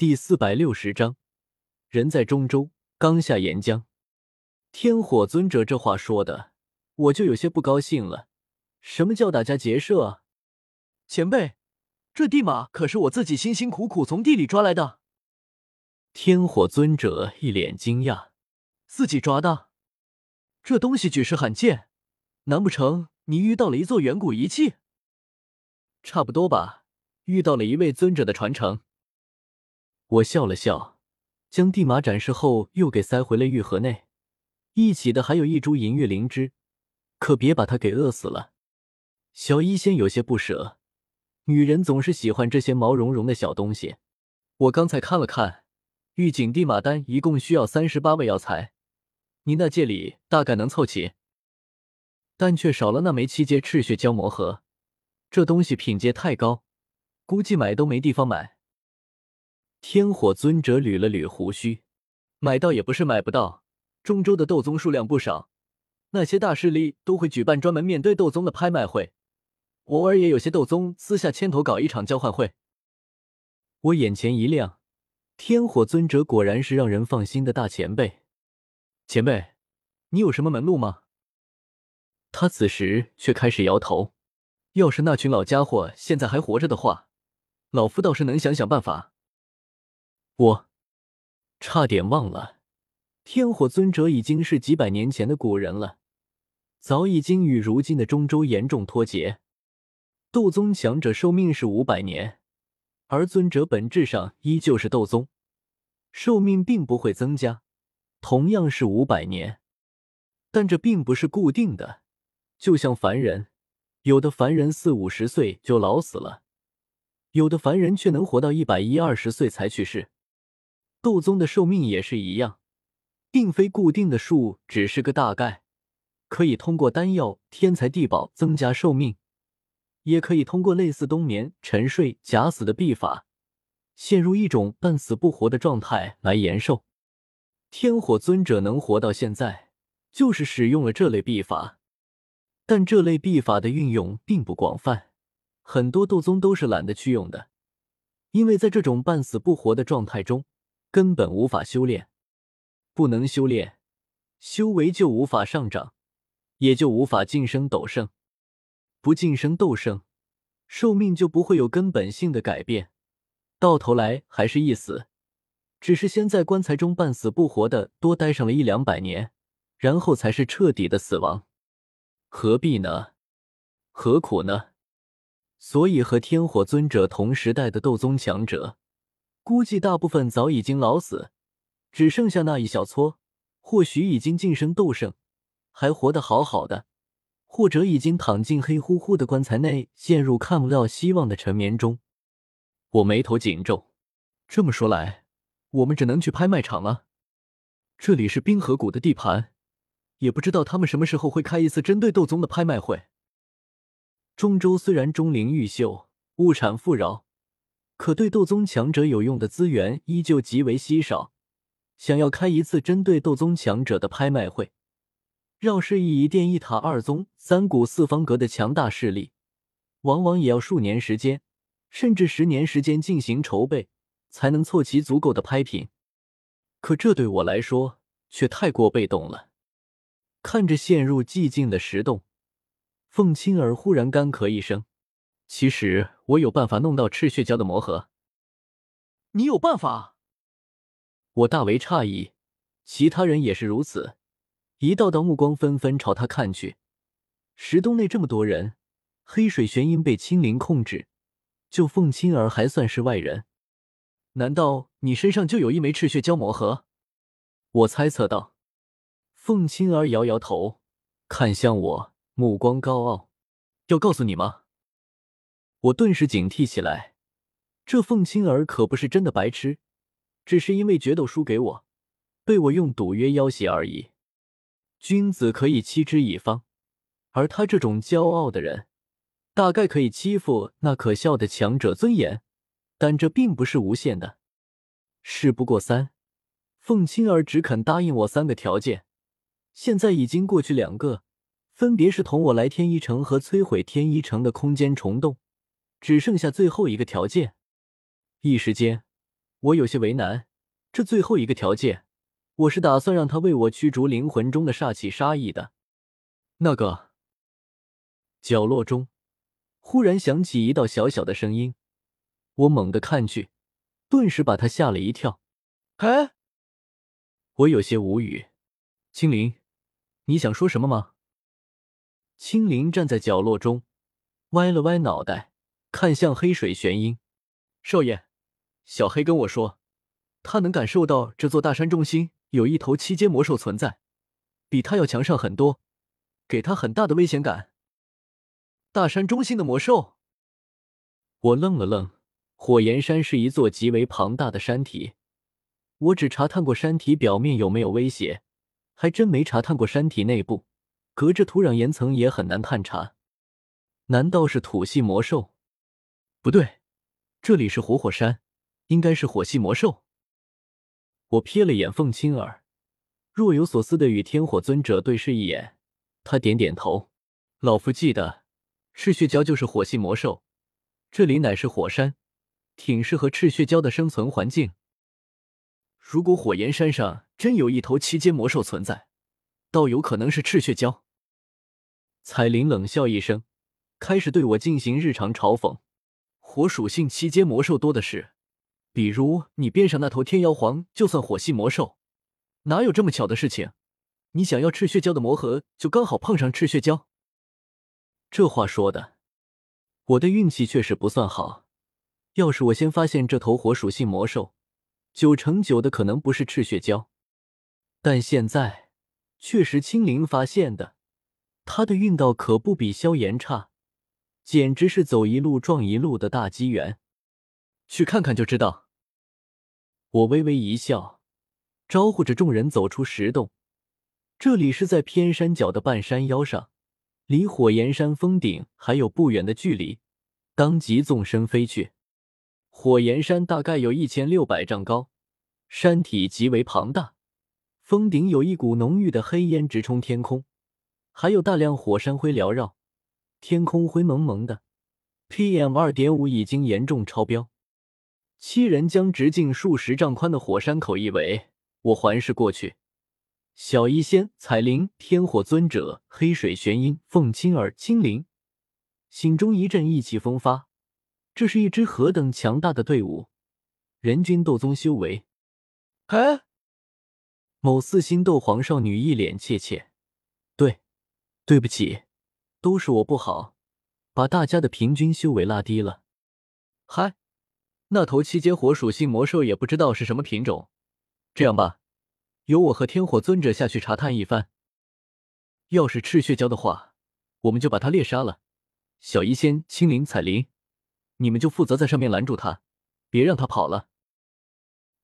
第四百六十章，人在中州，刚下岩浆。天火尊者这话说的，我就有些不高兴了。什么叫打家劫舍啊？前辈，这地马可是我自己辛辛苦苦从地里抓来的。天火尊者一脸惊讶：“自己抓的？这东西举世罕见，难不成你遇到了一座远古遗迹？”差不多吧，遇到了一位尊者的传承。我笑了笑，将地马展示后，又给塞回了玉盒内。一起的还有一株银月灵芝，可别把它给饿死了。小医仙有些不舍，女人总是喜欢这些毛茸茸的小东西。我刚才看了看，玉锦地马丹一共需要三十八味药材，你那界里大概能凑齐，但却少了那枚七阶赤血蛟魔核。这东西品阶太高，估计买都没地方买。天火尊者捋了捋胡须，买到也不是买不到。中州的斗宗数量不少，那些大势力都会举办专门面对斗宗的拍卖会，偶尔也有些斗宗私下牵头搞一场交换会。我眼前一亮，天火尊者果然是让人放心的大前辈。前辈，你有什么门路吗？他此时却开始摇头。要是那群老家伙现在还活着的话，老夫倒是能想想办法。我差点忘了，天火尊者已经是几百年前的古人了，早已经与如今的中州严重脱节。斗宗强者寿命是五百年，而尊者本质上依旧是斗宗，寿命并不会增加，同样是五百年，但这并不是固定的。就像凡人，有的凡人四五十岁就老死了，有的凡人却能活到一百一二十岁才去世。斗宗的寿命也是一样，并非固定的数，只是个大概。可以通过丹药、天材地宝增加寿命，也可以通过类似冬眠、沉睡、假死的秘法，陷入一种半死不活的状态来延寿。天火尊者能活到现在，就是使用了这类秘法。但这类秘法的运用并不广泛，很多斗宗都是懒得去用的，因为在这种半死不活的状态中。根本无法修炼，不能修炼，修为就无法上涨，也就无法晋升斗圣。不晋升斗圣，寿命就不会有根本性的改变，到头来还是一死，只是先在棺材中半死不活的多待上了一两百年，然后才是彻底的死亡。何必呢？何苦呢？所以和天火尊者同时代的斗宗强者。估计大部分早已经老死，只剩下那一小撮，或许已经晋升斗圣，还活得好好的；或者已经躺进黑乎乎的棺材内，陷入看不到希望的沉眠中。我眉头紧皱，这么说来，我们只能去拍卖场了。这里是冰河谷的地盘，也不知道他们什么时候会开一次针对斗宗的拍卖会。中州虽然钟灵毓秀，物产富饶。可对斗宗强者有用的资源依旧极为稀少，想要开一次针对斗宗强者的拍卖会，绕是以一殿一塔二宗三谷四方阁的强大势力，往往也要数年时间，甚至十年时间进行筹备，才能凑齐足够的拍品。可这对我来说却太过被动了。看着陷入寂静的石洞，凤青儿忽然干咳一声。其实我有办法弄到赤血蛟的魔核。你有办法？我大为诧异，其他人也是如此，一道道目光纷纷朝他看去。石洞内这么多人，黑水玄阴被青灵控制，就凤青儿还算是外人。难道你身上就有一枚赤血蛟魔核？我猜测道。凤青儿摇摇头，看向我，目光高傲。要告诉你吗？我顿时警惕起来，这凤青儿可不是真的白痴，只是因为决斗输给我，被我用赌约要挟而已。君子可以欺之以方，而他这种骄傲的人，大概可以欺负那可笑的强者尊严，但这并不是无限的。事不过三，凤青儿只肯答应我三个条件，现在已经过去两个，分别是同我来天一城和摧毁天一城的空间虫洞。只剩下最后一个条件，一时间，我有些为难，这最后一个条件，我是打算让他为我驱逐灵魂中的煞气杀意的。那个角落中，忽然响起一道小小的声音，我猛地看去，顿时把他吓了一跳。哎，我有些无语。青灵，你想说什么吗？青灵站在角落中，歪了歪脑袋，看向黑水玄音少爷。小黑跟我说，他能感受到这座大山中心有一头七阶魔兽存在，比他要强上很多，给他很大的危险感。大山中心的魔兽，我愣了愣。火焰山是一座极为庞大的山体，我只查探过山体表面有没有威胁，还真没查探过山体内部。隔着土壤岩层也很难探查。难道是土系魔兽？不对，这里是活火山。应该是火系魔兽。我瞥了眼凤青儿，若有所思的与天火尊者对视一眼。他点点头：“老夫记得，赤血蛟就是火系魔兽。这里乃是火山，挺适合赤血蛟的生存环境。如果火焰山上真有一头七阶魔兽存在，倒有可能是赤血蛟。”彩铃冷笑一声，开始对我进行日常嘲讽：“火属性七阶魔兽多的是。”比如你边上那头天妖皇，就算火系魔兽，哪有这么巧的事情？你想要赤血蛟的魔核，就刚好碰上赤血蛟。这话说的，我的运气确实不算好。要是我先发现这头火属性魔兽，九成九的可能不是赤血蛟。但现在确实青灵发现的，他的运道可不比萧炎差，简直是走一路撞一路的大机缘。去看看就知道。我微微一笑，招呼着众人走出石洞。这里是在偏山脚的半山腰上，离火焰山峰顶还有不远的距离。当即纵身飞去。火焰山大概有一千六百丈高，山体极为庞大，峰顶有一股浓郁的黑烟直冲天空，还有大量火山灰缭绕，天空灰蒙蒙的，PM 二点五已经严重超标。七人将直径数十丈宽的火山口一围，我环视过去，小医仙、彩铃、天火尊者、黑水玄音、凤青儿、青灵，心中一阵意气风发。这是一支何等强大的队伍！人均斗宗修为。哎，某四星斗皇少女一脸怯怯。对，对不起，都是我不好，把大家的平均修为拉低了。嗨。那头七阶火属性魔兽也不知道是什么品种。这样吧，由我和天火尊者下去查探一番。要是赤血蛟的话，我们就把它猎杀了。小医仙、青灵、彩铃，你们就负责在上面拦住他，别让他跑了。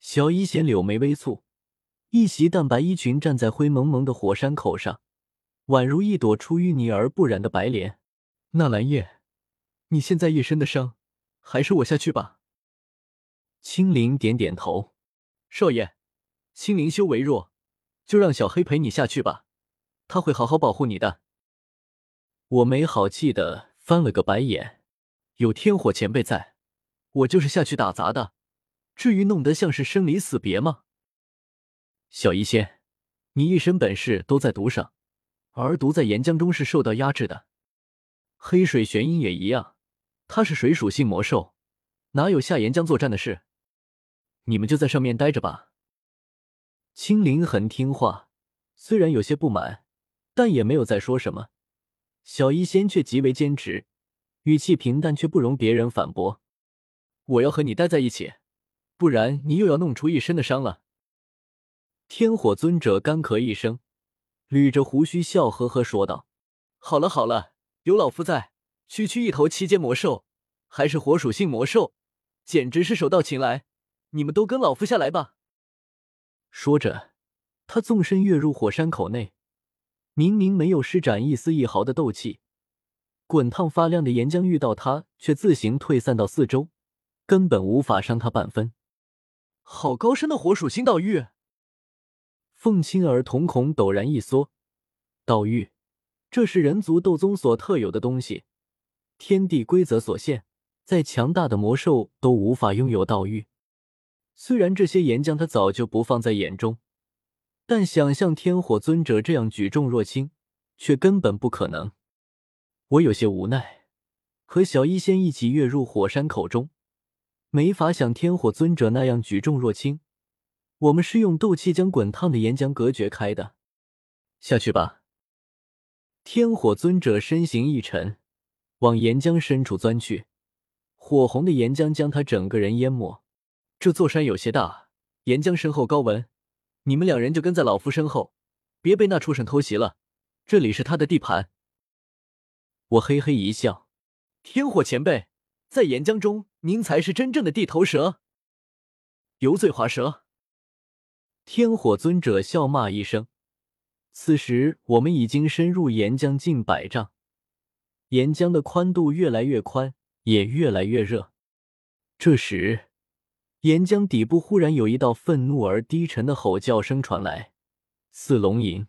小医仙柳眉微蹙，一袭淡白衣裙站在灰蒙蒙的火山口上，宛如一朵出淤泥而不染的白莲。纳兰叶，你现在一身的伤，还是我下去吧。青灵点点头，少爷，青灵修为弱，就让小黑陪你下去吧，他会好好保护你的。我没好气的翻了个白眼，有天火前辈在，我就是下去打杂的，至于弄得像是生离死别吗？小医仙，你一身本事都在毒上，而毒在岩浆中是受到压制的。黑水玄阴也一样，它是水属性魔兽，哪有下岩浆作战的事？你们就在上面待着吧。青灵很听话，虽然有些不满，但也没有再说什么。小医仙却极为坚持，语气平淡却不容别人反驳：“我要和你待在一起，不然你又要弄出一身的伤了。”天火尊者干咳一声，捋着胡须笑呵呵说道：“好了好了，有老夫在，区区一头七阶魔兽，还是火属性魔兽，简直是手到擒来。”你们都跟老夫下来吧！说着，他纵身跃入火山口内。明明没有施展一丝一毫的斗气，滚烫发亮的岩浆遇到他，却自行退散到四周，根本无法伤他半分。好高深的火属性道域！凤青儿瞳孔陡然一缩。道域，这是人族斗宗所特有的东西，天地规则所限，再强大的魔兽都无法拥有道域。虽然这些岩浆他早就不放在眼中，但想象天火尊者这样举重若轻，却根本不可能。我有些无奈，和小医仙一起跃入火山口中，没法像天火尊者那样举重若轻。我们是用斗气将滚烫的岩浆隔绝开的。下去吧。天火尊者身形一沉，往岩浆深处钻去，火红的岩浆将他整个人淹没。这座山有些大，岩浆深厚高温，你们两人就跟在老夫身后，别被那畜生偷袭了。这里是他的地盘。我嘿嘿一笑，天火前辈，在岩浆中，您才是真正的地头蛇，油嘴滑舌。天火尊者笑骂一声。此时我们已经深入岩浆近百丈，岩浆的宽度越来越宽，也越来越热。这时。岩浆底部忽然有一道愤怒而低沉的吼叫声传来，似龙吟。